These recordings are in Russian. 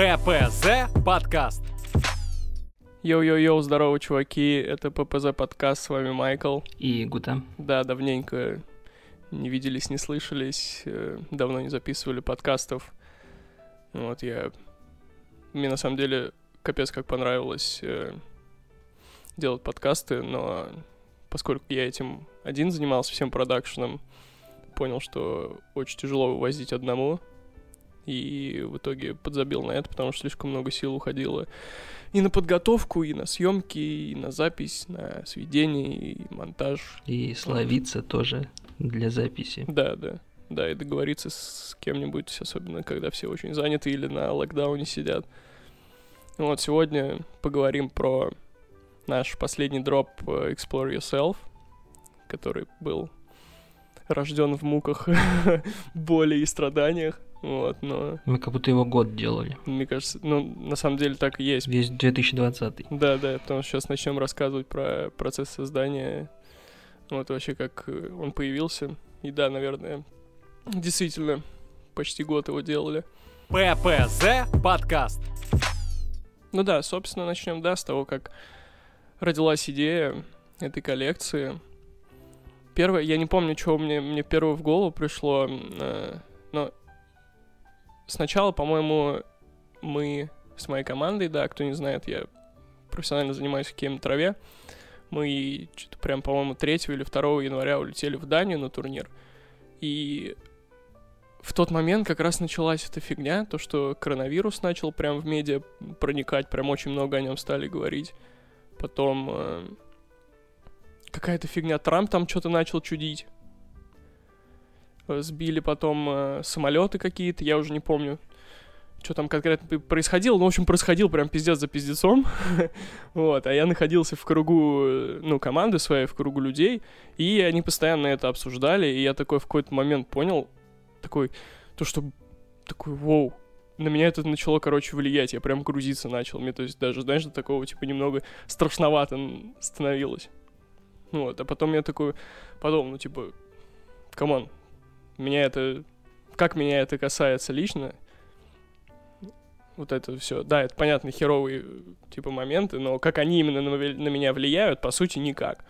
ППЗ подкаст. Йоу-йоу-йоу, здорово, чуваки, это ППЗ подкаст, с вами Майкл. И Гута. Да, давненько не виделись, не слышались, э, давно не записывали подкастов. Вот я... Мне на самом деле капец как понравилось э, делать подкасты, но поскольку я этим один занимался всем продакшеном, понял, что очень тяжело вывозить одному, и в итоге подзабил на это, потому что слишком много сил уходило и на подготовку, и на съемки, и на запись, на сведение, и монтаж. И словиться тоже для записи. Да, да. Да, и договориться с кем-нибудь, особенно когда все очень заняты или на локдауне сидят. Вот, сегодня поговорим про наш последний дроп э, Explore Yourself, который был рожден в муках, боли и страданиях. Вот, но... Мы как будто его год делали. Мне кажется, ну, на самом деле так и есть. Весь 2020. Да, да, потому что сейчас начнем рассказывать про процесс создания, вот вообще как э, он появился. И да, наверное, действительно, почти год его делали. ППЗ подкаст. Ну да, собственно, начнем, да, с того, как родилась идея этой коллекции. Первое, я не помню, что мне, мне первое в голову пришло, э, но сначала, по-моему, мы с моей командой, да, кто не знает, я профессионально занимаюсь хоккеем на траве, мы что-то прям, по-моему, 3 или 2 января улетели в Данию на турнир, и в тот момент как раз началась эта фигня, то, что коронавирус начал прям в медиа проникать, прям очень много о нем стали говорить. Потом э, какая-то фигня, Трамп там что-то начал чудить. Э, сбили потом э, самолеты какие-то, я уже не помню, что там конкретно происходило. Ну, в общем, происходил прям пиздец за пиздецом. вот, а я находился в кругу, э, ну, команды своей, в кругу людей, и они постоянно это обсуждали, и я такой в какой-то момент понял, такой, то, что такой, воу, на меня это начало, короче, влиять, я прям грузиться начал, мне, то есть, даже, знаешь, до такого, типа, немного страшновато становилось. Вот, а потом я такой подумал, ну, типа, come on, меня это... Как меня это касается лично, вот это все. Да, это понятно, херовые типа моменты, но как они именно на, на меня влияют, по сути, никак.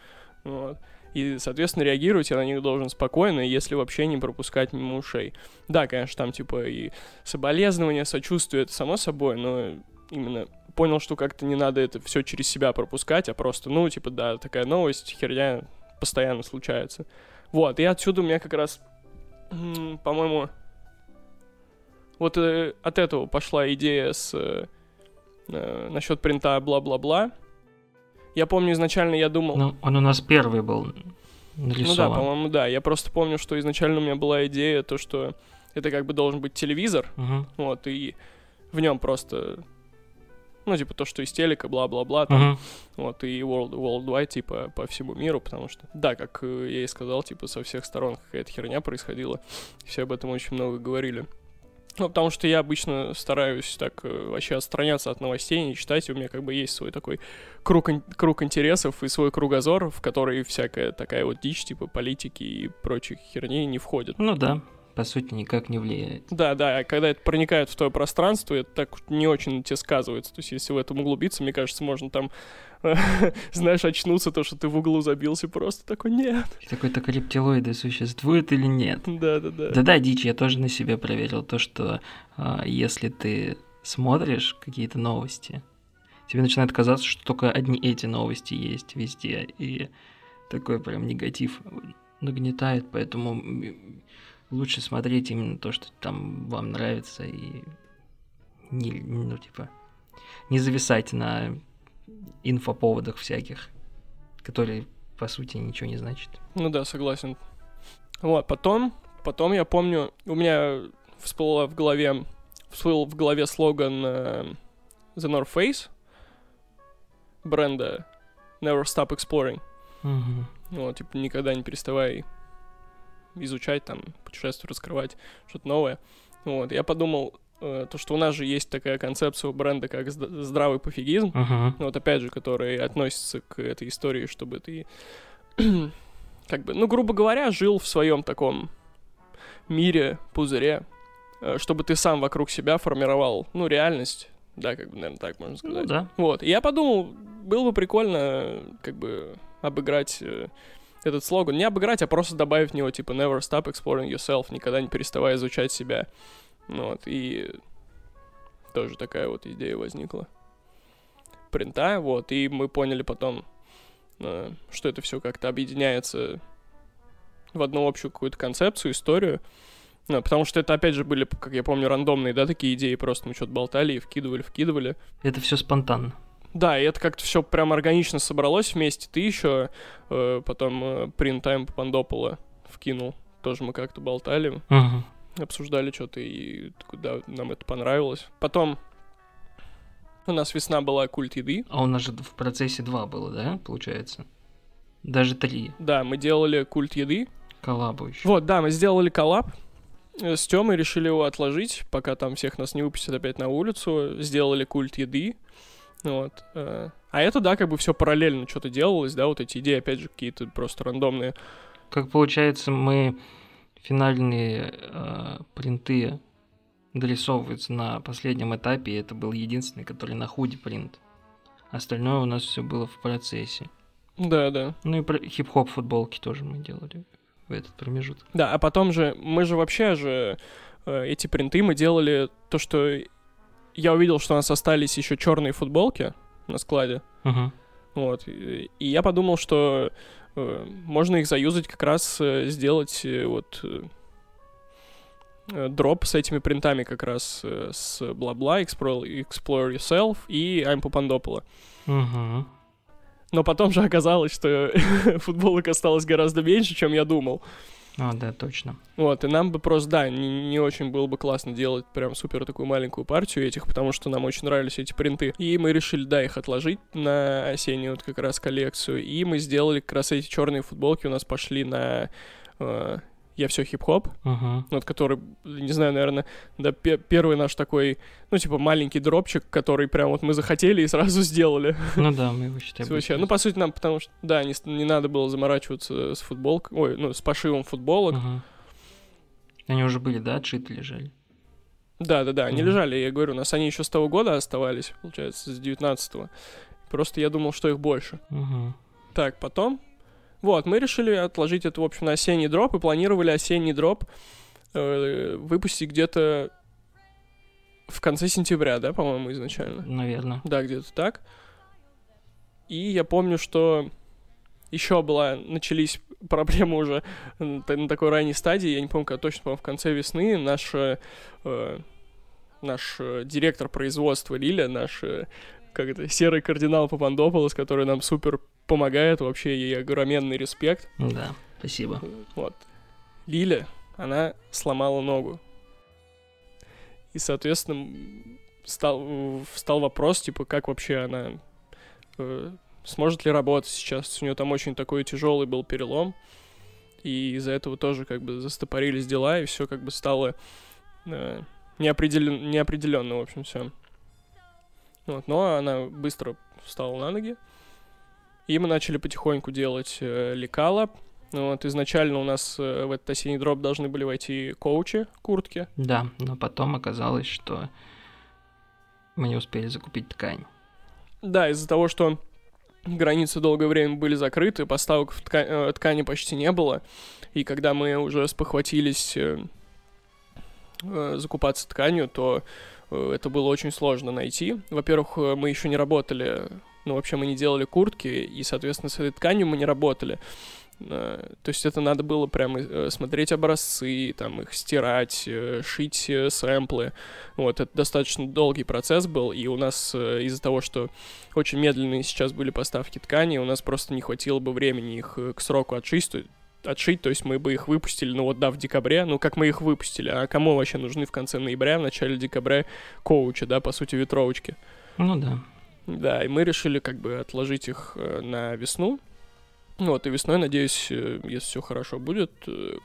Вот. И, соответственно, реагировать я на них должен спокойно, если вообще не пропускать мимо ушей. Да, конечно, там типа и соболезнования, сочувствие, это само собой, но именно понял, что как-то не надо это все через себя пропускать, а просто, ну, типа, да, такая новость, херня постоянно случается. Вот, и отсюда у меня как раз по-моему, вот э, от этого пошла идея с э, э, насчет принта бла-бла-бла. Я помню изначально я думал. Ну, он у нас первый был нарисован. Ну да, по-моему, да. Я просто помню, что изначально у меня была идея то, что это как бы должен быть телевизор, угу. вот и в нем просто ну, типа то, что из телека, бла-бла-бла, там, uh-huh. вот, и world, worldwide, типа, по всему миру, потому что, да, как э, я и сказал, типа, со всех сторон какая-то херня происходила, все об этом очень много говорили. Ну, потому что я обычно стараюсь так э, вообще отстраняться от новостей, не читать, у меня как бы есть свой такой круг, круг интересов и свой кругозор, в который всякая такая вот дичь, типа политики и прочих херней не входит. Ну да, по сути, никак не влияет. Да, да, а когда это проникает в твое пространство, это так не очень тебе сказывается. То есть, если в этом углубиться, мне кажется, можно там, знаешь, очнуться, то, что ты в углу забился, просто такой, нет. Такой, так рептилоиды существуют или нет? Да, да, да. Да-да, дичь, я тоже на себе проверил то, что э, если ты смотришь какие-то новости, тебе начинает казаться, что только одни эти новости есть везде, и такой прям негатив нагнетает, поэтому лучше смотреть именно то, что там вам нравится, и не, ну, типа, не зависать на инфоповодах всяких, которые, по сути, ничего не значат. Ну да, согласен. Вот, потом, потом я помню, у меня всплыло в голове, всплыл в голове слоган uh, The North Face бренда Never Stop Exploring. Угу. Вот, типа, никогда не переставай изучать, там, путешествовать, раскрывать что-то новое. Вот, я подумал, э, то, что у нас же есть такая концепция у бренда, как здравый пофигизм, uh-huh. вот опять же, который относится к этой истории, чтобы ты, как бы, ну, грубо говоря, жил в своем таком мире, пузыре, э, чтобы ты сам вокруг себя формировал, ну, реальность, да, как бы, наверное, так можно Ну сказать. да. Вот, и я подумал, было бы прикольно, как бы, обыграть э, этот слоган. Не обыграть, а просто добавить в него, типа, never stop exploring yourself, никогда не переставая изучать себя. Ну Вот, и тоже такая вот идея возникла. Принта, вот, и мы поняли потом, э, что это все как-то объединяется в одну общую какую-то концепцию, историю. Ну, потому что это, опять же, были, как я помню, рандомные, да, такие идеи, просто мы что-то болтали и вкидывали, вкидывали. Это все спонтанно. Да, и это как-то все прям органично собралось вместе. Ты еще э, потом э, принтайм Папандопола вкинул. Тоже мы как-то болтали, Мгм. обсуждали что-то, и да, нам это понравилось. Потом у нас весна была культ еды. А у нас же в процессе два было, да, получается? Даже три. Да, мы делали культ еды. Коллабу еще. Вот, да, мы сделали коллаб э, с Тёмой, решили его отложить, пока там всех нас не выпустят опять на улицу. Сделали культ еды. Вот. э, А это, да, как бы все параллельно что-то делалось, да, вот эти идеи, опять же, какие-то просто рандомные. Как получается, мы финальные э, принты дорисовываются на последнем этапе, и это был единственный, который на худе принт. Остальное у нас все было в процессе. Да, да. Ну и хип-хоп футболки тоже мы делали в этот промежуток. Да, а потом же, мы же вообще же э, эти принты мы делали то, что я увидел, что у нас остались еще черные футболки на складе. Мгм. Вот. И я подумал, что э, можно их заюзать как раз э, сделать э, вот э, э, дроп с этими принтами как раз э, с бла-бла, explore, explore yourself и I'm Папандопола. Мгм. Но потом же оказалось, что футболок осталось гораздо меньше, чем я думал. А, да, точно. Вот, и нам бы просто, да, не, не очень было бы классно делать прям супер такую маленькую партию этих, потому что нам очень нравились эти принты. И мы решили, да, их отложить на осеннюю вот как раз коллекцию. И мы сделали как раз эти черные футболки у нас пошли на э, я все хип-хоп, Мгм. вот который, не знаю, наверное, да, пе- первый наш такой, ну, типа, маленький дропчик, который прям вот мы захотели и сразу сделали. Ну да, мы его считаем. Вообще, ну, по сути, нам, потому что, да, не, не надо было заморачиваться с футболкой, ой, ну, с пошивом футболок. Мгм. Они уже были, да, отшиты лежали? Да, да, да, они Мгм. лежали, я говорю, у нас они еще с того года оставались, получается, с 19-го. Просто я думал, что их больше. Мгм. Так, потом, вот, мы решили отложить это, в общем, на осенний дроп и планировали осенний дроп э, выпустить где-то в конце сентября, да, по-моему, изначально. Наверное. Да, где-то так. И я помню, что еще была, начались проблемы уже на такой ранней стадии, я не помню, когда точно, по-моему, в конце весны наш, э, э, наш э, директор производства Лиля, наш, э, как это, серый кардинал Папандополос, который нам супер помогает, вообще ей огроменный респект. Да, спасибо. Вот. Лиля, она сломала ногу. И, соответственно, стал, встал вопрос, типа, как вообще она э, сможет ли работать сейчас. У нее там очень такой тяжелый был перелом. И из-за этого тоже как бы застопорились дела, и все как бы стало э, неопределен, неопределенно, в общем, все. Вот, но она быстро встала на ноги. И мы начали потихоньку делать э, лекала, Вот, изначально у нас э, в этот осенний дроп должны были войти коучи, куртки. Да, но потом оказалось, что мы не успели закупить ткань. Да, из-за того, что границы долгое время были закрыты, поставок в тка- э, ткани почти не было. И когда мы уже спохватились э, э, закупаться тканью, то это было очень сложно найти. Во-первых, э, мы еще не работали, ну вообще мы не делали куртки, и, соответственно, с этой тканью мы не работали. Э, То есть это надо было прямо э, смотреть образцы, там их стирать, э, шить э, сэмплы. Вот, это достаточно долгий процесс был, и у нас э, из-за того, что очень медленные сейчас были поставки ткани, у нас просто не хватило бы времени их э, к сроку отшить, отшить, то есть мы бы их выпустили, ну вот да, в декабре, ну как мы их выпустили, а кому вообще нужны в конце ноября, в начале декабря коучи, да, по сути, ветровочки. Ну да. Да, и мы решили как бы отложить их э, на весну. Вот, и весной, надеюсь, э, если все хорошо будет, э,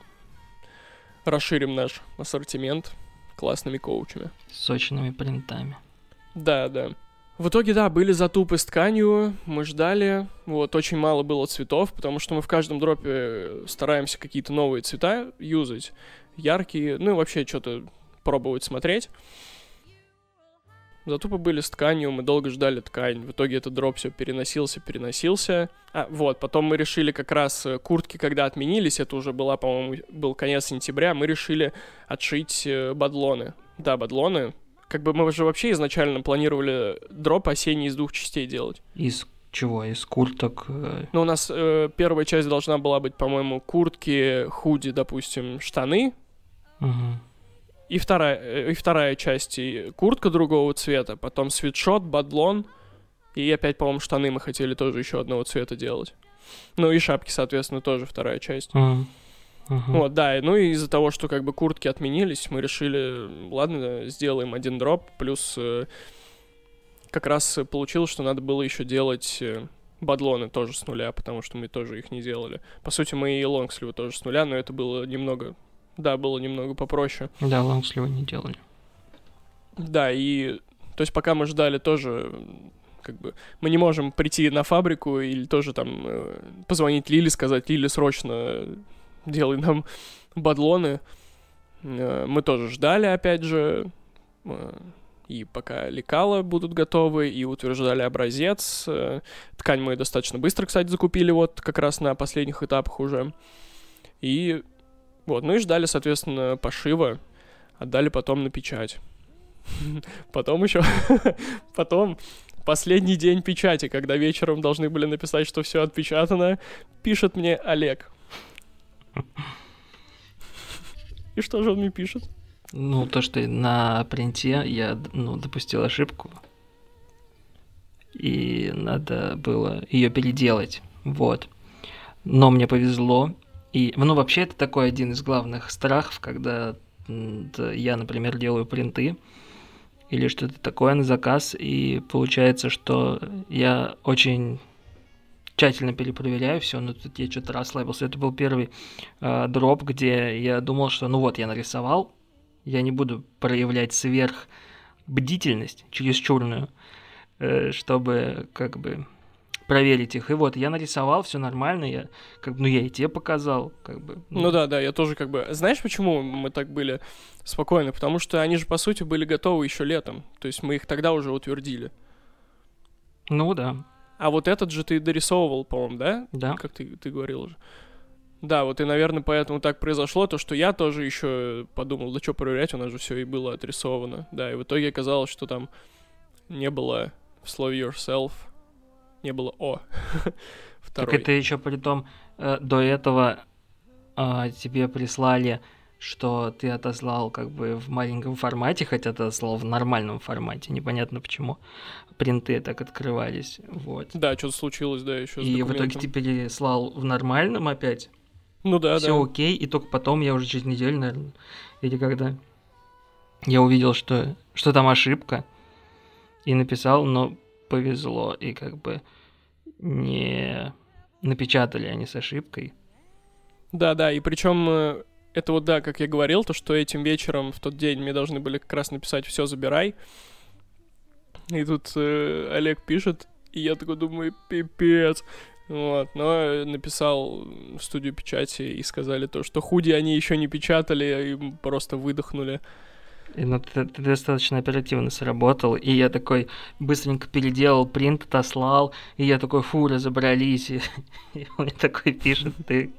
расширим наш ассортимент классными коучами. Сочными принтами. Да, да. В итоге, да, были затупы с тканью, мы ждали, вот, очень мало было цветов, потому что мы в каждом дропе стараемся какие-то новые цвета юзать, яркие, ну и вообще что-то пробовать смотреть. Зато побыли с тканью, мы долго ждали ткань. В итоге этот дроп все переносился, переносился. А, вот, потом мы решили как раз э, куртки, когда отменились, это уже была, по-моему, был конец сентября, мы решили отшить э, бадлоны. Да, бадлоны. Как бы мы же вообще изначально планировали дроп осенний из двух частей делать. Из чего? Из курток? э, Ну, у нас э, первая часть должна была быть, по-моему, куртки, худи, допустим, штаны. мгм. И вторая, э, и вторая часть, и куртка другого цвета, потом свитшот, бадлон, и опять, по-моему, штаны мы хотели тоже еще одного цвета делать. Ну и шапки, соответственно, тоже вторая часть. Мгм. Мгм. Вот, да, ну и из-за того, что как бы куртки отменились, мы решили, ладно, сделаем один дроп, плюс э, как раз получилось, что надо было еще делать э, бадлоны тоже с нуля, потому что мы тоже их не делали. По сути, мы и лонгсливы тоже с нуля, но это было немного, да, было немного попроще. Да, лонгслива не делали. Да, и то есть пока мы ждали тоже, как бы, мы не можем прийти на фабрику или тоже там э, позвонить Лиле, сказать, Лиле, срочно делай нам бадлоны. Э, Мы тоже ждали, опять же, э, и пока лекала будут готовы, и утверждали образец. Э, Ткань мы достаточно быстро, кстати, закупили вот как раз на последних этапах уже. И вот, ну и ждали, соответственно, пошива, отдали потом на печать. Потом еще, потом последний день печати, когда вечером должны были написать, что все отпечатано, пишет мне Олег. И что же он мне пишет? Ну, то, что на принте я ну, допустил ошибку. И надо было ее переделать. Вот. Но мне повезло. И, ну, вообще, это такой один из главных страхов, когда я, например, делаю принты или что-то такое на заказ, и получается, что я очень тщательно перепроверяю все, но тут я что-то расслабился. Это был первый э, дроп, где я думал, что ну вот, я нарисовал, я не буду проявлять сверх бдительность чересчурную, э, чтобы как бы проверить их. И вот я нарисовал, все нормально, я как бы, ну я и тебе показал, как бы. Ну да, да, я тоже как бы... Знаешь, почему мы так были спокойны? Потому что они же, по сути, были готовы еще летом. То есть мы их тогда уже утвердили. Ну да, А вот этот же ты дорисовывал, по-моему, да? да. Как ты, ты говорил уже. Да, вот и, наверное, поэтому так произошло, то, что я тоже еще подумал, да что проверять, у нас же все и было отрисовано. Да, и в итоге оказалось, что там не было в слове yourself, не было о. Так Второй. это еще при том, э, до этого а, тебе прислали, что ты отослал как бы в маленьком формате, хотя ты отослал в нормальном формате. Непонятно почему принты так открывались. Вот. Да, что-то случилось, да, еще И в итоге ты переслал в нормальном опять. Ну да, Все да. окей, и только потом я уже через неделю, наверное, или когда я увидел, что, что там ошибка, и написал, но повезло, и как бы не напечатали они с ошибкой. Да, да, и причем это вот, да, как я говорил, то, что этим вечером в тот день мне должны были как раз написать «все, забирай». И тут э, Олег пишет, и я такой думаю, пипец. Вот, но написал в студию печати и сказали то, что худи они еще не печатали, и просто выдохнули. И, ну, ты, ты достаточно оперативно сработал, и я такой быстренько переделал, принт отослал, и я такой, фу, разобрались, и, и он такой пишет, ты,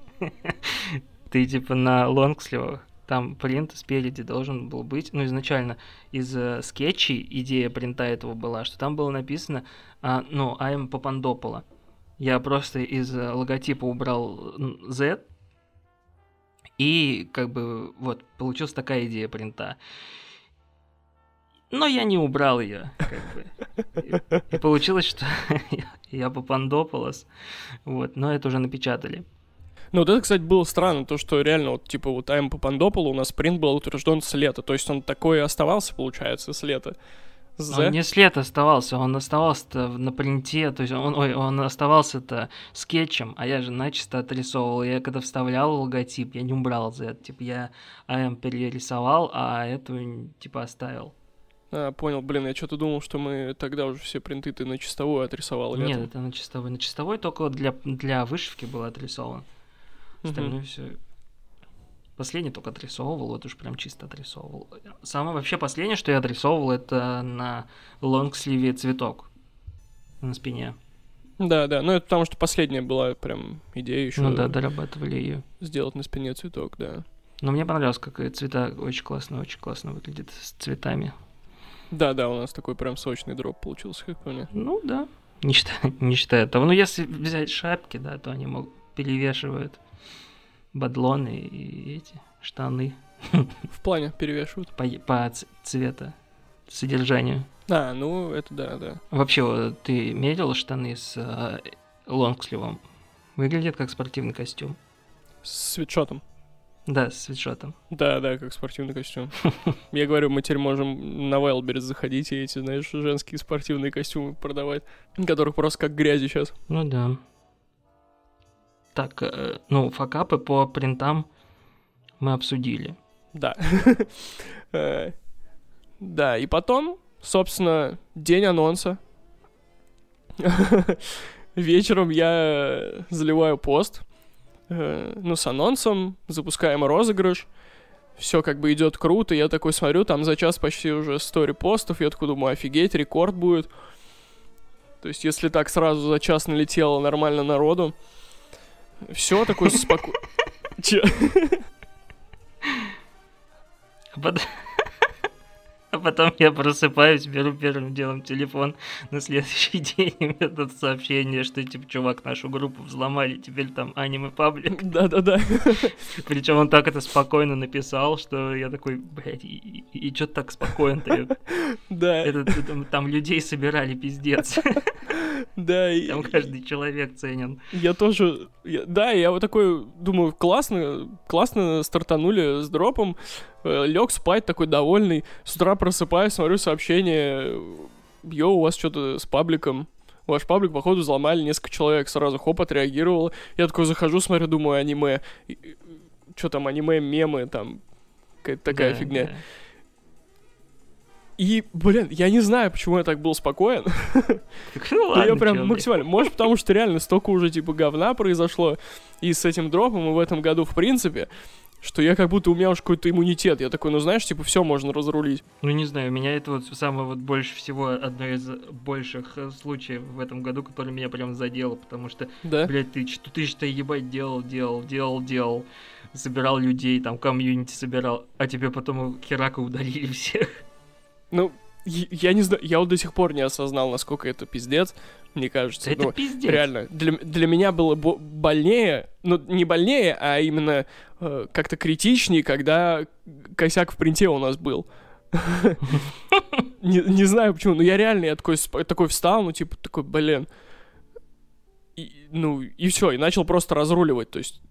ты типа на лонгсливах, там принт спереди должен был быть, ну, изначально из э, скетчей идея принта этого была, что там было написано, а, ну, I'm Папандопола. Я просто из э, логотипа убрал Z, и как бы вот получилась такая идея принта. Но я не убрал ее, как бы. И, и получилось, что я Папандополос. Вот, но это уже напечатали. Ну, вот это, кстати, было странно, то, что реально, вот, типа, вот АМ Папандополу у нас принт был утвержден с лета, то есть он такой и оставался, получается, с лета. Он не след оставался, он оставался-то на принте, то есть он, ой, он оставался-то скетчем, а я же начисто отрисовывал. Я когда вставлял логотип, я не убрал Z, типа я АМ перерисовал, а эту типа оставил. А, понял, блин, я что-то думал, что мы тогда уже все принты ты на чистовую отрисовал. Нет, это на чистовой. На чистовой только для, для вышивки было отрисовано. Остальное все Последний только отрисовывал, вот уж прям чисто отрисовывал. Самое вообще последнее, что я отрисовывал, это на лонгсливе цветок на спине. Да, да, ну это потому что последняя была прям идея еще Ну да, дорабатывали ее. сделать на спине цветок, да. Но мне понравилось, как цвета очень классно, очень классно выглядит с цветами. Да, да, у нас такой прям сочный дроп получился, как по мне. Ну да, не считая, не считая того. Ну если взять шапки, да, то они могут перевешивают бадлоны и эти штаны В плане перевешивают. по, по цвета, содержанию. А, ну это да, да. Вообще, ты мерил штаны с э, лонгсливом? Выглядит как спортивный костюм. С свитшотом. Да, с свитшотом. Да, да, как спортивный костюм. Я говорю, мы теперь можем на Wildberries заходить и эти, знаешь, женские спортивные костюмы продавать, которых просто как грязи сейчас. Ну да. Так, э, ну, факапы по принтам мы обсудили. Да. Э, Да, и потом, собственно, день анонса. Вечером я заливаю пост, э, ну, с анонсом, запускаем розыгрыш. Все как бы идет круто, я такой смотрю, там за час почти уже 100 репостов, я такой думаю, офигеть, рекорд будет. То есть, если так сразу за час налетело нормально народу, все такое спокойно. Че? А потом, а потом я просыпаюсь, беру первым делом телефон на следующий день, и мне тут сообщение, что, типа, чувак, нашу группу взломали, теперь там аниме паблик. Да-да-да. Причем он так это спокойно написал, что я такой, блядь, и, и, что так спокойно-то? Да, Это, там, там людей собирали, пиздец. Да, Там каждый человек ценен. Я тоже, да, я вот такой думаю, классно, классно стартанули с дропом, лег спать такой довольный, с утра просыпаюсь, смотрю сообщение, йоу, у вас что-то с пабликом, ваш паблик, походу, взломали несколько человек, сразу хоп, отреагировал, я такой захожу, смотрю, думаю, аниме, что там, аниме, мемы, там, какая-то такая Да, фигня. да. И, блин, я не знаю, почему я так был спокоен, ну ладно, я прям максимально. Может, потому что реально столько уже, типа, говна произошло и с этим дропом, и в этом году, в принципе, что я как будто у меня уж какой-то иммунитет. Я такой, ну знаешь, типа, все можно разрулить. Ну, не знаю, меня это вот самое вот больше всего, одно из больших э, случаев в этом году, который меня прям задело, потому что, Да? блядь, ты, что ты что ебать делал, делал, делал, делал, собирал людей, там, комьюнити собирал, а тебе потом херака удалили всех. Ну, я, не знаю, я вот до сих пор не осознал, насколько это пиздец, мне кажется. Это Ну, пиздец. Реально, для, для меня было бо- больнее, ну, не больнее, а именно э, как-то критичнее, когда косяк в принте у нас был. Не не знаю почему, но я реально, я такой такой встал, ну, типа, такой, блин. И, Ну, и все, и начал просто разруливать, то есть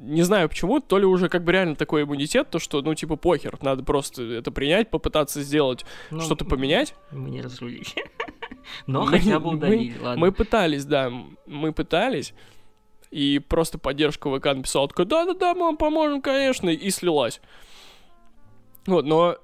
не знаю почему, то ли уже как бы реально такой иммунитет, то что, ну, типа, похер, надо просто это принять, попытаться сделать, Ну, что-то поменять. Мы не разрулили. Но Мы- хотя бы мы- удалили, ладно. Мы пытались, да, мы пытались, и просто поддержка ВК написала, такой, да-да-да, мы вам поможем, конечно, и слилась. Вот, но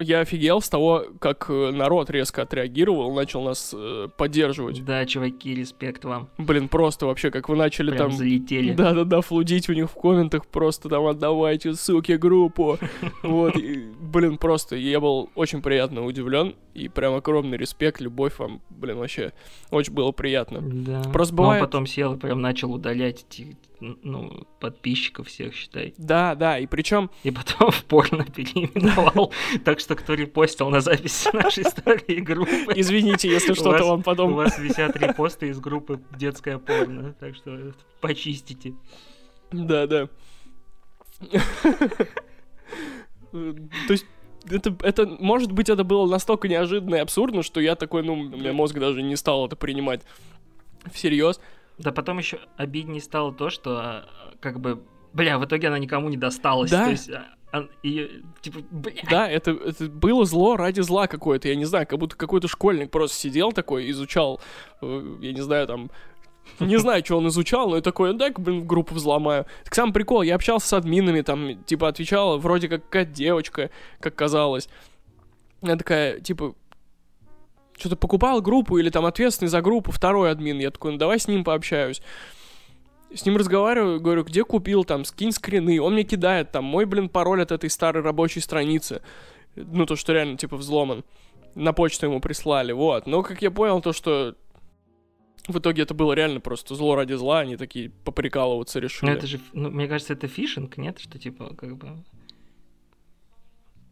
я офигел с того, как э, народ резко отреагировал, начал нас э, поддерживать. Да, чуваки, респект вам. Блин, просто вообще, как вы начали Прям там... залетели. Да-да-да, флудить у них в комментах, просто там отдавайте, суки, группу. Вот, блин, просто я был очень приятно удивлен, и прям огромный респект, любовь вам, блин, вообще очень было приятно. Да. Просто Но он бывает- потом сел и прям начал удалять эти, ну, подписчиков всех, считай. Да, да, и причем, И потом в порно переименовал. Так что кто репостил на записи нашей старой группы. извините, если У что-то вам У потом... вас висят репосты из группы детская порно, так что почистите. Да, да. То есть, это, это, может быть, это было настолько неожиданно и абсурдно, что я такой, ну, у меня мозг даже не стал это принимать всерьез. Да потом еще обиднее стало то, что а, как бы, бля, в итоге она никому не досталась. Да. То есть, а, а, её, типа, бля, Да, это, это было зло ради зла какое-то, я не знаю, как будто какой-то школьник просто сидел такой, изучал, э, я не знаю, там, не знаю, что он изучал, но и такой, «Ну, дай-ка, блин, в группу взломаю. Так сам прикол, я общался с админами, там, типа, отвечала вроде как какая-то девочка, как казалось. Она такая, типа, что-то покупал группу или там ответственный за группу второй админ. Я такой, ну давай с ним пообщаюсь. С ним разговариваю, говорю, где купил, там, скинь скрины. Он мне кидает, там, мой, блин, пароль от этой старой рабочей страницы. Ну, то, что реально, типа, взломан. На почту ему прислали, вот. Но, как я понял, то, что в итоге это было реально просто зло ради зла, они такие поприкалываться решили. Ну, это же, ну, мне кажется, это фишинг, нет? Что, типа, как бы...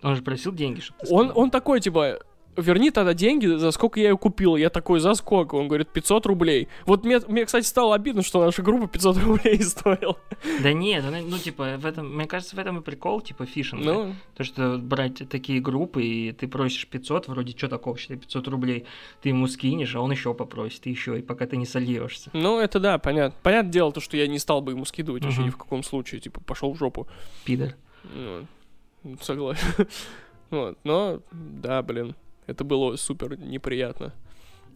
Он же просил деньги, чтобы Он, он такой, типа, верни тогда деньги, за сколько я ее купил. Я такой, за сколько? Он говорит, 500 рублей. Вот мне, мне, кстати, стало обидно, что наша группа 500 рублей стоила. Да нет, ну, типа, в этом, мне кажется, в этом и прикол, типа, фишинга. Ну, То, что брать такие группы, и ты просишь 500, вроде, что такого, считай, 500 рублей, ты ему скинешь, а он еще попросит, и еще, и пока ты не сольешься. ну, это да, понятно. Понятное дело, то, что я не стал бы ему скидывать вообще Мгм. ни в каком случае. Типа, пошел в жопу. Пидор. Ну, согласен. Вот, но, да, блин, это было супер неприятно.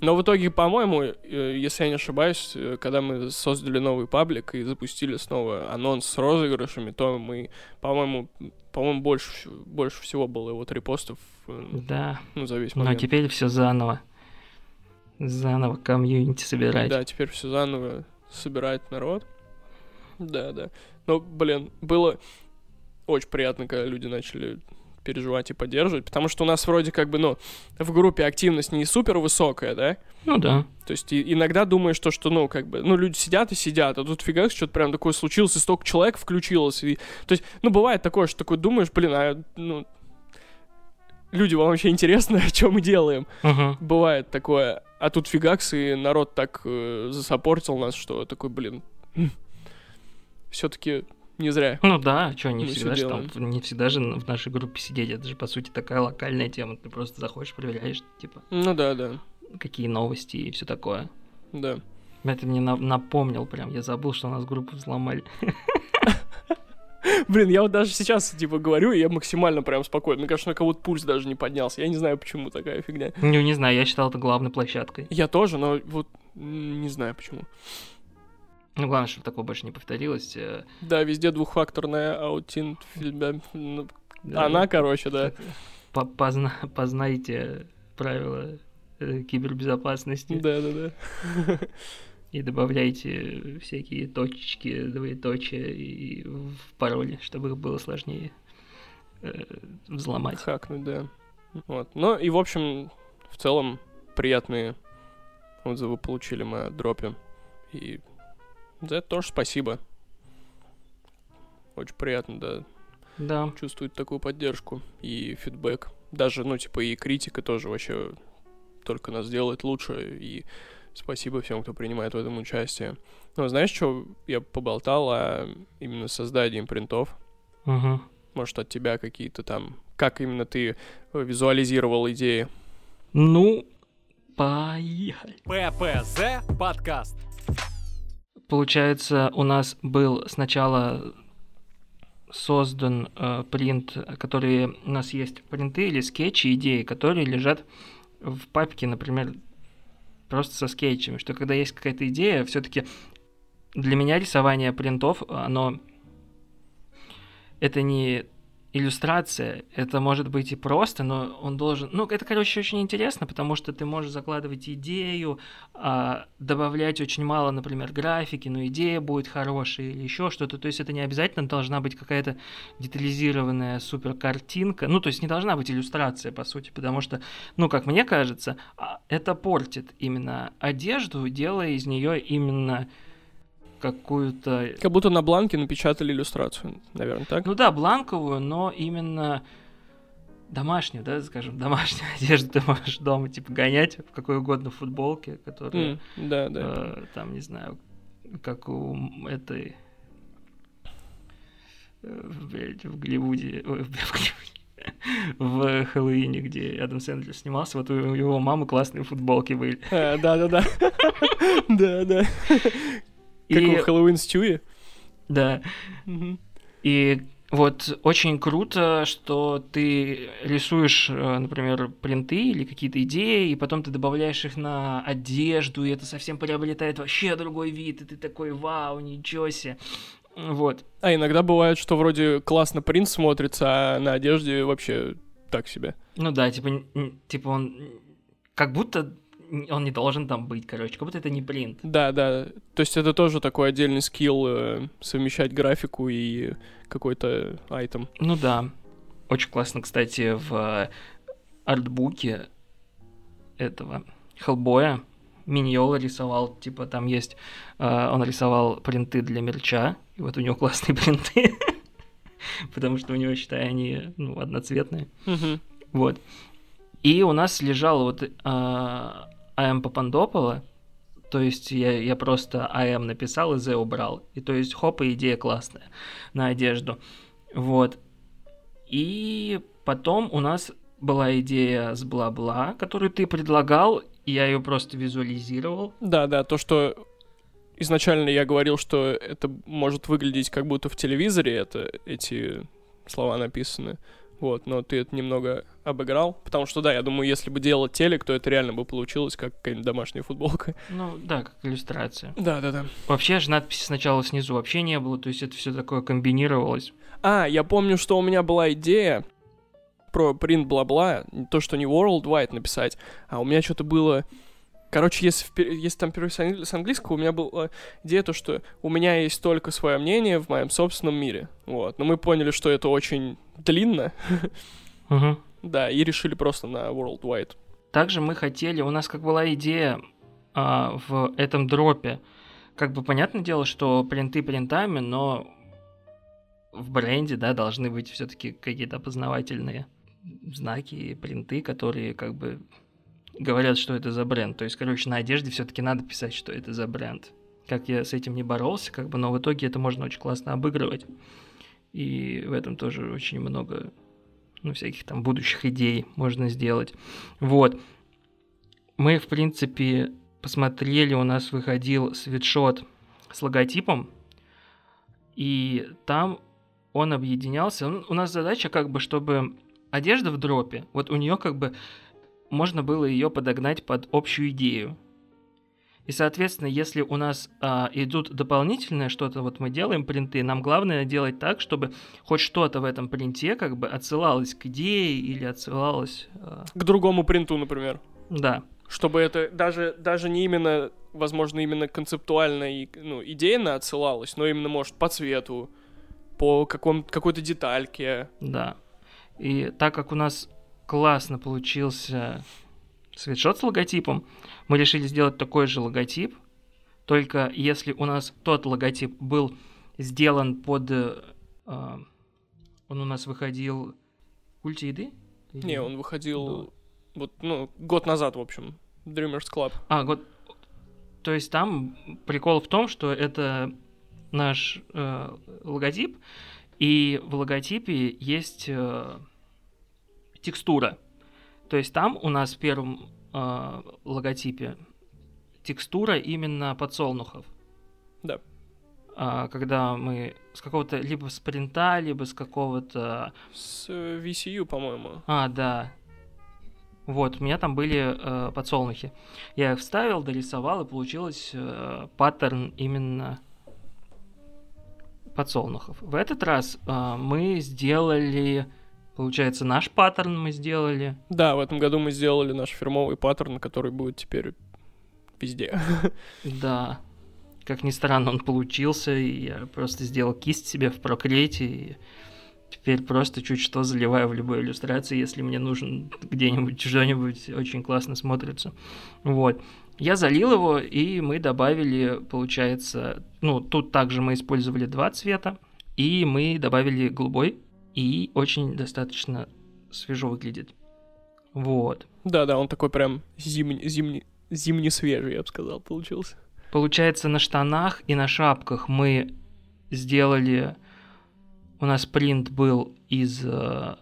Но в итоге, по-моему, э, если я не ошибаюсь, э, когда мы создали новый паблик и запустили снова анонс с розыгрышами, то мы, по-моему, по-моему, больше, больше всего было вот репостов, э, Да, ну, за весь но момент. теперь все заново. Заново комьюнити собирать. Да, теперь все заново собирает народ. Да, да. Но, блин, было очень приятно, когда люди начали переживать и поддерживать, потому что у нас вроде как бы, ну, в группе активность не супер высокая, да? Ну да. То есть и- иногда думаешь, то, что, ну, как бы, ну, люди сидят и сидят, а тут фига, что-то прям такое случилось, и столько человек включилось. И, то есть, ну, бывает такое, что такой думаешь, блин, а, ну, люди, вам вообще интересно, о чем мы делаем? Мгм. Бывает такое. А тут фигакс, и народ так э, засаппортил нас, что такой, блин, все-таки не зря. Ну да, что, не Мы всегда же там, не всегда же в нашей группе сидеть, это же по сути такая локальная тема, ты просто заходишь, проверяешь, типа, Ну да, да, какие новости и все такое. да. Это мне на- напомнил прям, я забыл, что у нас группу взломали. Блин, я вот даже сейчас, типа, говорю, и я максимально прям спокойно. Мне кажется, как будто пульс даже не поднялся. Я не знаю, почему такая фигня. Ну, не знаю, я считал это главной площадкой. Я тоже, но вот не знаю почему. Ну, главное, чтобы такое больше не повторилось. э, Да, везде двухфакторная аутин... да, ну, да. Она, короче, да. По- позна- Познайте правила э, кибербезопасности Да, да, да. и добавляйте всякие точечки, двоеточия и в пароли, чтобы их было сложнее э, взломать. Хакнуть, да. Вот. Ну и, в общем, в целом, приятные отзывы получили мы о дропе. И за это тоже спасибо. Очень приятно, да, Да. чувствовать такую поддержку и фидбэк. Даже, ну, типа, и критика тоже вообще только нас делает лучше. И спасибо всем, кто принимает в этом участие. Ну, знаешь, что я поболтал о именно создании принтов? Мгм. Может, от тебя какие-то там... Как именно ты э, визуализировал идеи? Ну, поехали. ППЗ подкаст. Получается, у нас был сначала создан э, принт, которые у нас есть принты или скетчи, идеи, которые лежат в папке, например, просто со скетчами, что когда есть какая-то идея, все-таки для меня рисование принтов, оно это не иллюстрация, это может быть и просто, но он должен... Ну, это, короче, очень интересно, потому что ты можешь закладывать идею, а, добавлять очень мало, например, графики, но идея будет хорошая или еще что-то. То есть это не обязательно должна быть какая-то детализированная супер картинка. Ну, то есть не должна быть иллюстрация, по сути, потому что, ну, как мне кажется, а, это портит именно одежду, делая из нее именно какую-то Как будто на бланке напечатали иллюстрацию, наверное, так? ну да, бланковую, но именно домашнюю, да, скажем, домашнюю одежду ты можешь дома, типа, гонять в какой угодно футболке, которая, М, да, да. э, там, не знаю, как у этой, э, в- блядь, в Голливуде, ой, в Голливуде, в Хэллоуине, где Адам Сэндлер снимался, вот у его мамы классные футболки были. А, Да, да, да. Да, да. Как И- у Хэллоуин Стюи. Да. И вот очень круто, что ты рисуешь, э, например, принты или какие-то идеи, и потом ты добавляешь их на одежду, и это совсем приобретает вообще другой вид, и ты такой, вау, ничего себе. Вот. А иногда бывает, что вроде классно принт смотрится, а на одежде вообще так себе. Ну да, типа, типа он как будто он не должен там быть, короче, как будто это не принт. Да, да. То есть это тоже такой отдельный скилл э, совмещать графику и какой-то айтем. Ну да. Очень классно, кстати, в э, артбуке этого Хеллбоя Миньола рисовал, типа там есть, э, он рисовал принты для мерча, и вот у него классные принты, потому что у него, считай, они ну, одноцветные. Вот. И у нас лежал вот э, АМ Папандопола, то есть я, я просто АМ написал и З убрал. И то есть хоп, и идея классная на одежду. Вот. И потом у нас была идея с бла-бла, которую ты предлагал, я ее просто визуализировал. Да, да, то, что изначально я говорил, что это может выглядеть как будто в телевизоре, это эти слова написаны. Вот, но ты это немного обыграл, потому что, да, я думаю, если бы делал телек, то это реально бы получилось как какая-нибудь домашняя футболка. Ну да, как иллюстрация. Да, да, да. Вообще же надписи сначала снизу вообще не было, то есть это все такое комбинировалось. А, я помню, что у меня была идея про принт бла-бла, то, что не worldwide написать, а у меня что-то было... Короче, если, если там перевести с англи- с английского, у меня была идея то, что у меня есть только свое мнение в моем собственном мире. Вот. Но мы поняли, что это очень длинно, да, и решили просто на worldwide. Также мы хотели, у нас как была идея а, в этом дропе, как бы понятное дело, что принты принтами, но в бренде, да, должны быть все-таки какие-то опознавательные знаки и принты, которые как бы говорят, что это за бренд. То есть, короче, на одежде все-таки надо писать, что это за бренд. Как я с этим не боролся, как бы, но в итоге это можно очень классно обыгрывать. И в этом тоже очень много, ну, всяких там будущих идей можно сделать. Вот. Мы, в принципе, посмотрели, у нас выходил свитшот с логотипом, и там он объединялся. Он- У нас задача как бы, чтобы одежда в дропе, вот у нее как бы можно было ее подогнать под общую идею. И, соответственно, если у нас а, идут дополнительное что-то, вот мы делаем принты, нам главное делать так, чтобы хоть что-то в этом принте как бы отсылалось к идее или отсылалось... а, К другому принту, например. да, Чтобы это даже, даже не именно, возможно, именно концептуально и ну, идейно отсылалось, но именно, может, по цвету, по каком, какой-то детальке. Да. И так как у нас классно получился свитшот с логотипом, мы решили сделать такой же логотип, только если у нас тот логотип был сделан под... э, а, он у нас выходил культе еды? Или- Не, он выходил вот, ну, год назад, в общем, Dreamers Club. А, год... То есть там прикол в том, что это наш э, логотип, и в логотипе есть э, текстура. То есть там у нас в первом э, логотипе текстура именно подсолнухов. Да. А, когда мы с какого-то либо с принта, либо с какого-то С э, VCU, по-моему. а, да. Вот, у меня там были э, подсолнухи. Я их вставил, дорисовал, и получилось э, паттерн именно подсолнухов. В этот раз э, мы сделали, получается, наш паттерн мы сделали. Да, в этом году мы сделали наш фирмовый паттерн, который будет теперь везде. Да. Как ни странно, он получился, и я просто сделал кисть себе в прокрете, и теперь просто чуть что заливаю в любой иллюстрации, если мне нужен где-нибудь что-нибудь очень классно смотрится. Вот. Я залил его, и мы добавили, получается, ну, тут также мы использовали два цвета, и мы добавили голубой, и очень достаточно свежо выглядит. Вот. Да-да, он такой прям зимний, зимний, зимне-свежий, я бы сказал, получился. Получается, на штанах и на шапках мы сделали... У нас принт был из э,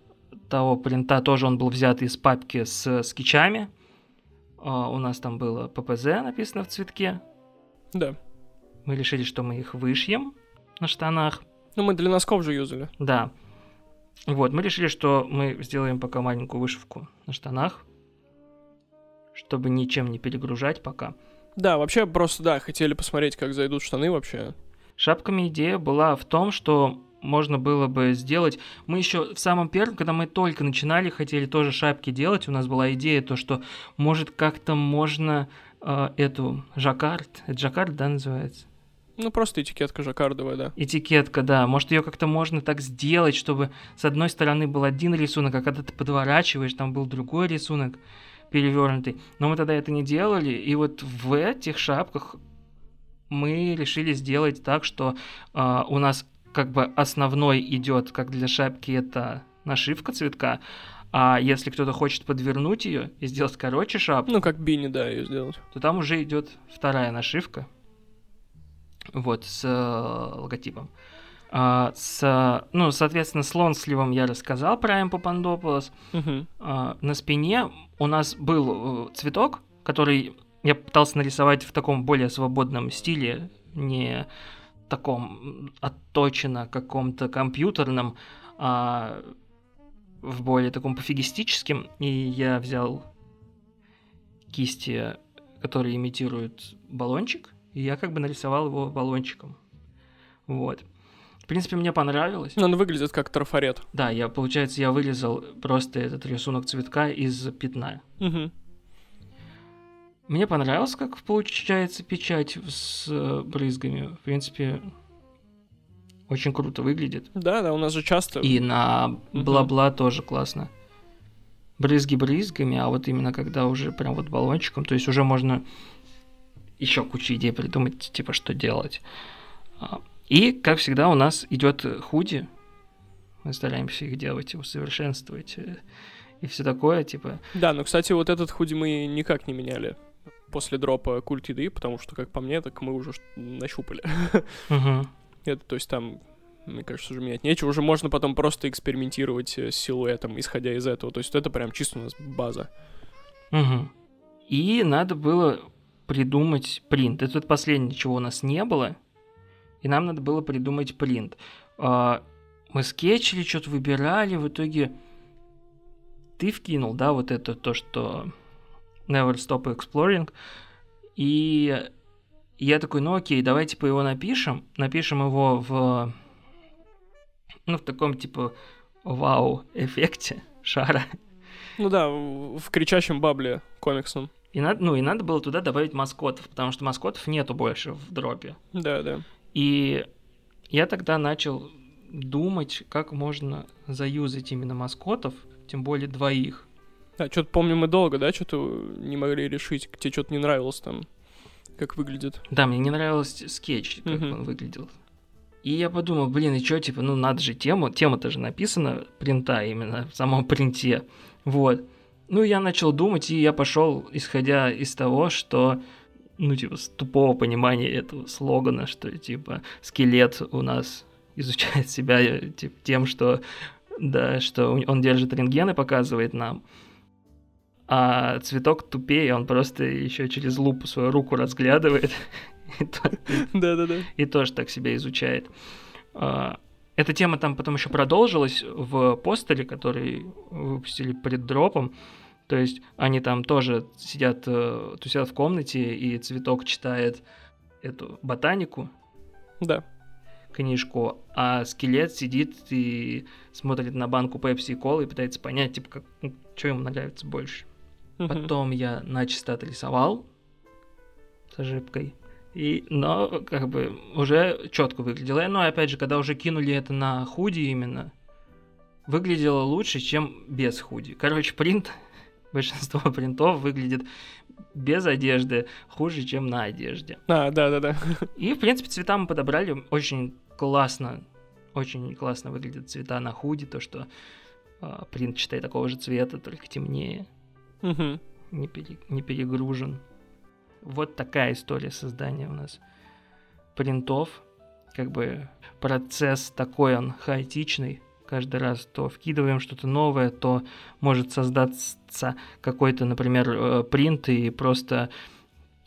того принта, тоже он был взят из папки с скетчами. А, у нас там было ППЗ написано в цветке. Да. Мы решили, что мы их вышьем на штанах. Ну, мы для носков же юзали. Да. Вот, мы решили, что мы сделаем пока маленькую вышивку на штанах, чтобы ничем не перегружать пока. Да, вообще просто, да, хотели посмотреть, как зайдут штаны вообще. Шапками идея была в том, что можно было бы сделать. Мы еще в самом первом, когда мы только начинали, хотели тоже шапки делать, у нас была идея то, что может как-то можно э, эту жаккард, это жаккард, да, называется? Ну, просто этикетка жаккардовая, да. Этикетка, да. Может, ее как-то можно так сделать, чтобы с одной стороны был один рисунок, а когда ты подворачиваешь, там был другой рисунок перевернутый. Но мы тогда это не делали, и вот в этих шапках мы решили сделать так, что э, у нас как бы основной идет, как для шапки, это нашивка цветка, а если кто-то хочет подвернуть ее и сделать короче шапку, Ну, как бини, да, ее сделать. то там уже идет вторая нашивка, вот, с э, логотипом. А, с, ну, соответственно, с лонсливом я рассказал про М. Папандополос. Мгм. А, на спине у нас был э, цветок, который я пытался нарисовать в таком более свободном стиле, не таком отточено каком-то компьютерном, а в более таком пофигистическом. И я взял кисти, которые имитируют баллончик, и я как бы нарисовал его баллончиком. Вот. В принципе, мне понравилось. Ну, он выглядит как трафарет. Да, я, получается, я вырезал просто этот рисунок цветка из пятна. Мгм. Мне понравилось, как получается печать с э, брызгами. В принципе, очень круто выглядит. Да, да, у нас же часто... И на бла-бла тоже классно. Брызги брызгами, а вот именно когда уже прям вот баллончиком, то есть уже можно еще кучу идей придумать, типа, что делать. А, И, как всегда, у нас идет худи. Мы стараемся их делать, усовершенствовать э, и все такое, типа. Да, но, кстати, вот этот худи мы никак не меняли после дропа культ еды, потому что, как по мне, так мы уже нащупали. Это, то есть там, мне кажется, уже менять нечего. Уже можно потом просто экспериментировать с силуэтом, исходя из этого. То есть это прям чисто у нас база. И надо было придумать принт. Это вот последнее, чего у нас не было. И нам надо было придумать принт. А, Мы скетчили, что-то выбирали, в итоге ты вкинул, да, вот это то, что Never Stop Exploring. И я такой, ну окей, давай типа его напишем. Напишем его в, ну, в таком типа вау-эффекте шара. Ну да, в, кричащем бабле комиксном. И надо, ну, и надо было туда добавить маскотов, потому что маскотов нету больше в дропе. Да, да. И я тогда начал думать, как можно заюзать именно маскотов, тем более двоих. Да, что-то помню мы долго, да, что-то не могли решить. Тебе что-то не нравилось там, как выглядит. Да, мне не нравился скетч, как Мгм. он выглядел. И я подумал, блин, и что, типа, ну надо же тему, тема-то же написана, принта именно, в самом принте. Вот. Ну, я начал думать, и я пошел, исходя из того, что, ну, типа, с тупого понимания этого слогана, что, типа, скелет у нас изучает себя типа, тем, что, да, что он- держит рентген и показывает нам. А цветок тупее, он просто еще через лупу свою руку разглядывает. Да-да-да. и тоже так себя изучает. А, Эта тема там потом еще продолжилась в постере, который выпустили перед дропом. То есть они там тоже сидят, э, тусят в комнате, и цветок читает эту ботанику, Да. книжку, а скелет сидит и смотрит на банку пепси и колы и пытается понять, типа, как, что ему нравится больше. Мгм. Потом я начисто отрисовал с ошибкой. И, но, как бы, уже четко выглядело. Но, опять же, когда уже кинули это на худи именно, выглядело лучше, чем без худи. Короче, принт, большинство принтов выглядит без одежды хуже, чем на одежде. А, да-да-да. И, в принципе, цвета мы подобрали очень классно. Очень классно выглядят цвета на худи, то, что а, принт, считай, такого же цвета, только темнее Мгм. не, пере- не перегружен. Вот такая история создания у нас принтов. Как бы процесс такой, он хаотичный. Каждый раз то вкидываем что-то новое, то может создаться какой-то, например, э, принт и просто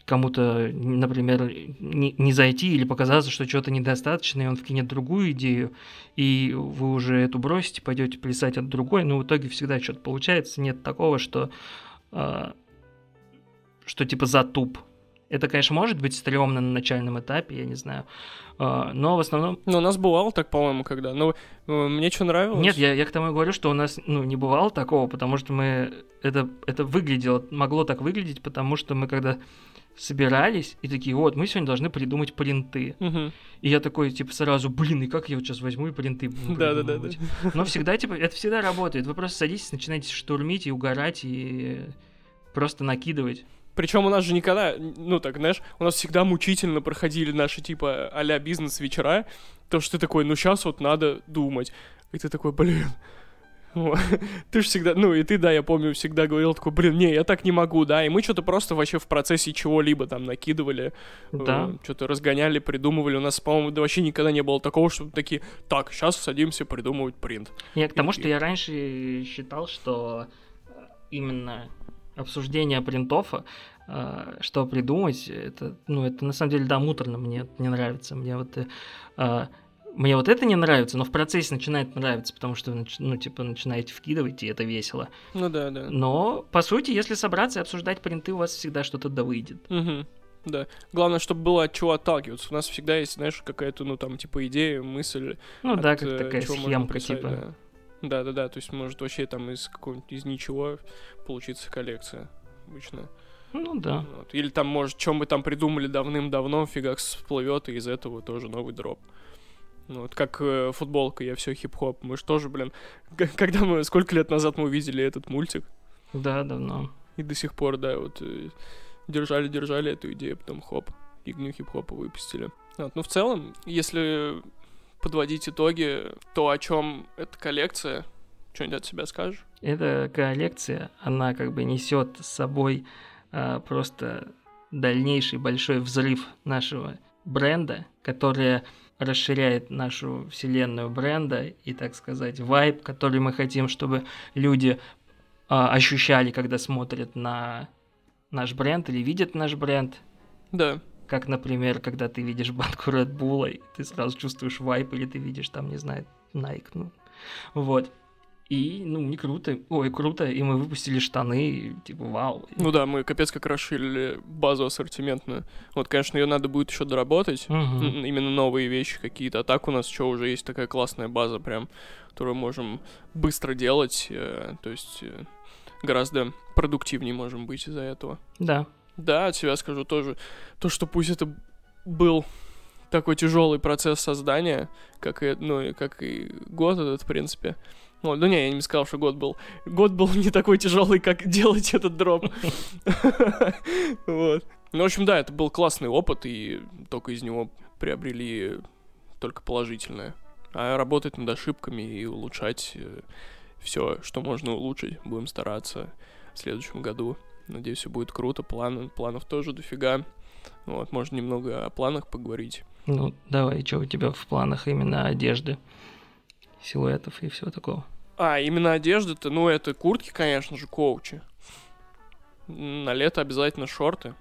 кому-то, например, не, не зайти или показаться, что чего-то недостаточно, и он вкинет другую идею, и вы уже эту бросите, пойдете плясать от другой, но в итоге всегда что-то получается. Нет такого, что а, что типа затуп. Это, конечно, может быть стрёмно на начальном этапе, я не знаю. А, но в основном... Ну, у нас бывало так, по-моему, когда. Но э, мне что нравилось? Нет, я, я к тому и говорю, что у нас ну, не бывало такого, потому что мы... Это, это выглядело, могло так выглядеть, потому что мы когда собирались и такие, вот, мы сегодня должны придумать принты. Мгм. И я такой, типа, сразу, блин, и как я вот сейчас возьму и принты буду придумывать?» Но всегда, типа, это всегда работает. Вы просто садитесь, начинаете штурмить и угорать, и просто накидывать. Причем у нас же никогда, ну так, знаешь, у нас всегда мучительно проходили наши типа а-ля бизнес-вечера, то что ты такой, ну сейчас вот надо думать. И ты такой, блин. Ты же всегда, ну и ты, да, я помню, всегда говорил такой, блин, не, я так не могу, да, и мы что-то просто вообще в процессе чего-либо там накидывали, Да. что-то разгоняли, придумывали. У нас, по-моему, да вообще никогда не было такого, чтобы такие, так, сейчас садимся придумывать принт. Я к тому, И- что я раньше считал, что э, именно обсуждение принтов, э, что придумать, это, ну, это на самом деле, да, муторно, мне не нравится. Мне вот, э, э, мне вот это не нравится, но в процессе начинает нравиться, потому что вы, ну, типа, начинаете вкидывать, и это весело. Ну да, да. Но, по сути, если собраться и обсуждать принты, у вас всегда что-то да выйдет. Мгм. Да. Главное, чтобы было от чего отталкиваться. У нас всегда есть, знаешь, какая-то, ну, там, типа, идея, мысль. Ну от, да, как э, такая схемка, типа. да. Да, да, да. То есть может вообще там из какого-нибудь из ничего получиться коллекция обычно. Ну да. Вот. Или там, может, чем мы там придумали давным-давно, фигак всплывет, и из этого тоже новый дроп. Ну, вот как э, футболка, я все хип-хоп. Мы же тоже, блин, когда мы, сколько лет назад мы увидели этот мультик, Да, давно. и до сих пор, да, вот э, держали-держали эту идею, потом хоп, фигню хип-хопа выпустили. Вот, ну, в целом, если подводить итоги, то о чем эта коллекция, что-нибудь от себя скажешь? Эта коллекция, она как бы несет с собой а, просто дальнейший большой взрыв нашего бренда, который расширяет нашу вселенную бренда и, так сказать, вайб, который мы хотим, чтобы люди а, ощущали, когда смотрят на наш бренд или видят наш бренд. Да, Как, например, когда ты видишь банку Red Bull, и ты сразу чувствуешь вайп, или ты видишь там, не знаю, Nike, ну, вот. И, ну, не круто. Ой, круто. И мы выпустили штаны, и, типа, вау. ну да, мы капец как расширили базу ассортиментную. Вот, конечно, ее надо будет еще доработать. М, именно новые вещи какие-то. А так у нас что, уже есть такая классная база прям, которую можем быстро делать, э, то есть э, гораздо продуктивнее можем быть из-за этого. Да. Да, от себя скажу тоже. То, что пусть это был такой тяжелый процесс создания, как и, ну, как и год этот, в принципе. Ну, ну не, я не сказал, что год был. Год был не такой тяжелый, как делать этот дроп. Вот. Ну, в общем, да, это был классный опыт, и только из него приобрели только положительное. А работать над ошибками и улучшать все, что можно улучшить, будем стараться в следующем году. Надеюсь, все будет круто. Планы, планов тоже дофига. Вот, можно немного о планах поговорить. Ну, давай, что у тебя в планах именно одежды, силуэтов и всего такого? А, именно одежда-то, ну, это куртки, конечно же, коучи. На лето обязательно шорты.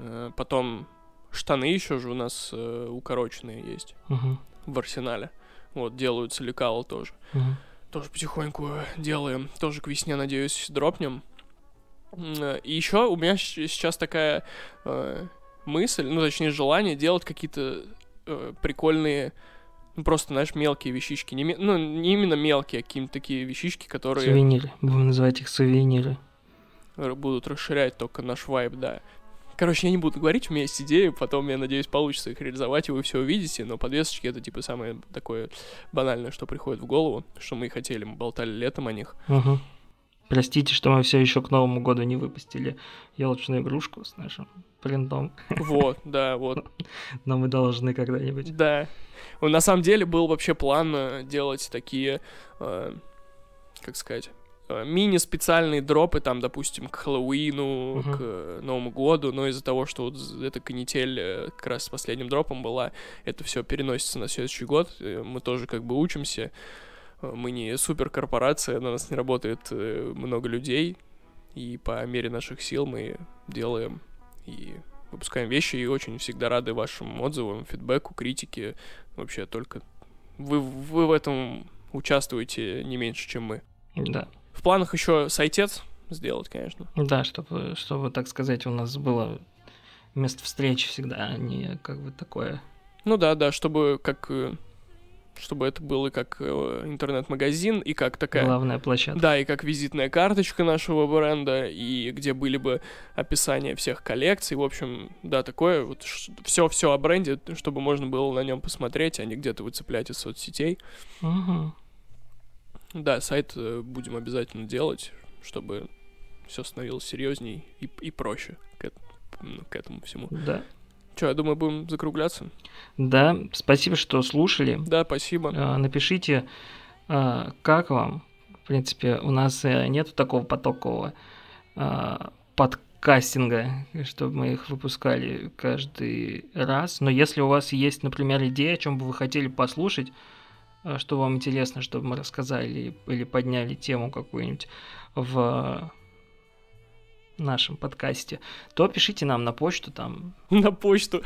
Э, Потом штаны еще же у нас э, укороченные есть Мгм. в арсенале. Вот, делаются лекала тоже. Мгм. Тоже потихоньку делаем. Тоже к весне, надеюсь, дропнем. И еще у меня сейчас такая э, мысль, ну, точнее, желание делать какие-то э, прикольные, ну, просто, знаешь, мелкие вещички. Не, ну, не именно мелкие, а какие-то такие вещички, которые Сувениры. Будем называть их сувениры. будут расширять только наш вайб, да. Короче, я не буду говорить, у меня есть идеи, потом, я надеюсь, получится их реализовать, и вы все увидите, но подвесочки это, типа, самое такое банальное, что приходит в голову, что мы и хотели, мы болтали летом о них. Мгм. Простите, что мы все еще к Новому году не выпустили елочную игрушку с нашим принтом, Вот, да, вот. но мы должны когда-нибудь. Да. На самом деле был вообще план э, делать такие, э, как сказать, мини-специальные дропы, там, допустим, к Хэллоуину, Мгм. к э, Новому году, но из-за того, что вот эта канитель э, как раз с последним дропом была, это все переносится на следующий год, э, мы тоже как бы учимся, Э, мы не суперкорпорация, на нас не работает э, много людей, и по мере наших сил мы делаем и выпускаем вещи, и очень всегда рады вашим отзывам, фидбэку, критике. Вообще только вы, вы в этом участвуете не меньше, чем мы. Да. В планах еще сайтец сделать, конечно. Да, чтобы, чтобы, так сказать, у нас было место встречи всегда, а не как бы такое. Ну да, да, чтобы как э, чтобы это было как э, интернет-магазин и как такая... Главная площадка. Да, и как визитная карточка нашего бренда, и где были бы описания всех коллекций. В общем, да, такое вот все-все о бренде, чтобы можно было на нем посмотреть, а не где-то выцеплять из соцсетей. Угу. Да, сайт э, будем обязательно делать, чтобы все становилось серьезней и, и проще к, к этому всему. Да. Че, я думаю, будем закругляться. Да, спасибо, что слушали. Да, спасибо. А, напишите, а, как вам. В принципе, у нас э, нет такого потокового а, подкастинга, чтобы мы их выпускали каждый раз. Но если у вас есть, например, идея, о чем бы вы хотели послушать, что вам интересно, чтобы мы рассказали или подняли тему какую-нибудь в нашем подкасте, то пишите нам на почту там. На почту.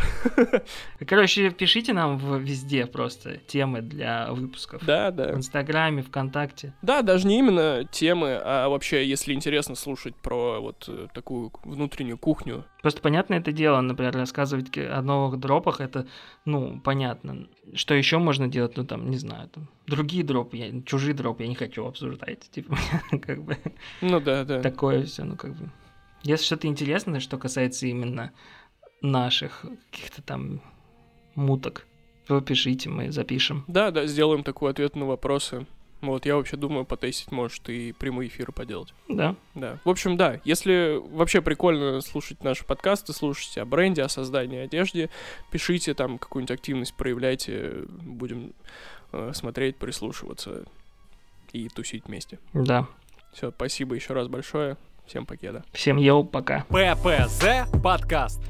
Короче, пишите нам в, везде просто темы для выпусков. Да, да. В Инстаграме, ВКонтакте. Да, даже не именно темы, а вообще, если интересно слушать про вот э, такую внутреннюю кухню. Просто понятно это дело, например, рассказывать о новых дропах, это, ну, понятно. Что еще можно делать, ну, там, не знаю, там, другие дропы, я, чужие дропы я не хочу обсуждать, типа, как бы. Ну да, да. Такое все, ну, как бы. Если что-то интересное, что касается именно наших каких-то там муток, то пишите, мы запишем. Да, да, сделаем такой ответ на вопросы. Вот, я вообще думаю потестить, может, и прямые эфиры поделать. Да. Да. В общем, да, если вообще прикольно слушать наши подкасты, слушайте о бренде, о создании одежды, пишите там какую-нибудь активность, проявляйте, будем э, смотреть, прислушиваться и тусить вместе. Да. Все, спасибо еще раз большое. Всем покеда. Всем йоу, пока. ППЗ подкаст.